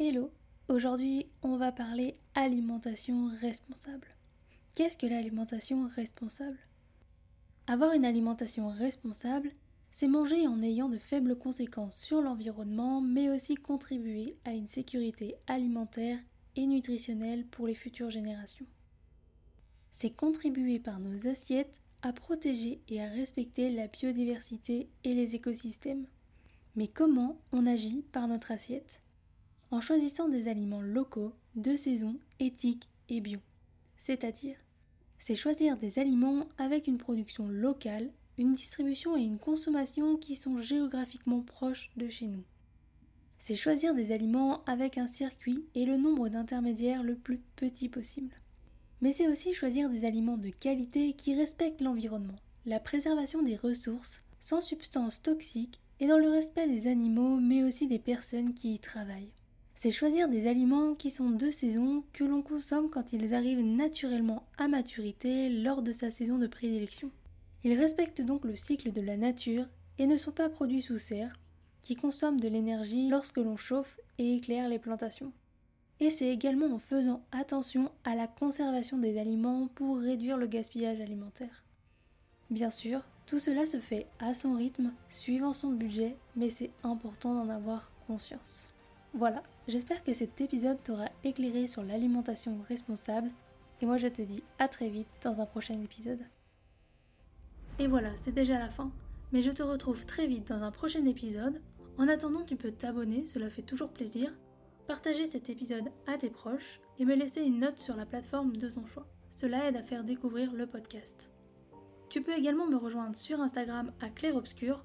Hello, aujourd'hui on va parler alimentation responsable. Qu'est-ce que l'alimentation responsable? Avoir une alimentation responsable, c'est manger en ayant de faibles conséquences sur l'environnement, mais aussi contribuer à une sécurité alimentaire et nutritionnelle pour les futures générations. C'est contribuer par nos assiettes à protéger et à respecter la biodiversité et les écosystèmes. Mais comment on agit par notre assiette? En choisissant des aliments locaux, de saison, éthiques et bio. C'est-à-dire, c'est choisir des aliments avec une production locale, une distribution et une consommation qui sont géographiquement proches de chez nous. C'est choisir des aliments avec un circuit et le nombre d'intermédiaires le plus petit possible. Mais c'est aussi choisir des aliments de qualité qui respectent l'environnement, la préservation des ressources, sans substances toxiques et dans le respect des animaux mais aussi des personnes qui y travaillent c'est choisir des aliments qui sont de saison, que l'on consomme quand ils arrivent naturellement à maturité lors de sa saison de prédilection. Ils respectent donc le cycle de la nature et ne sont pas produits sous serre, qui consomment de l'énergie lorsque l'on chauffe et éclaire les plantations. Et c'est également en faisant attention à la conservation des aliments pour réduire le gaspillage alimentaire. Bien sûr, tout cela se fait à son rythme, suivant son budget, mais c'est important d'en avoir conscience. Voilà, j'espère que cet épisode t'aura éclairé sur l'alimentation responsable et moi je te dis à très vite dans un prochain épisode. Et voilà, c'est déjà la fin, mais je te retrouve très vite dans un prochain épisode. En attendant, tu peux t'abonner, cela fait toujours plaisir, partager cet épisode à tes proches et me laisser une note sur la plateforme de ton choix. Cela aide à faire découvrir le podcast. Tu peux également me rejoindre sur Instagram à Claire Obscur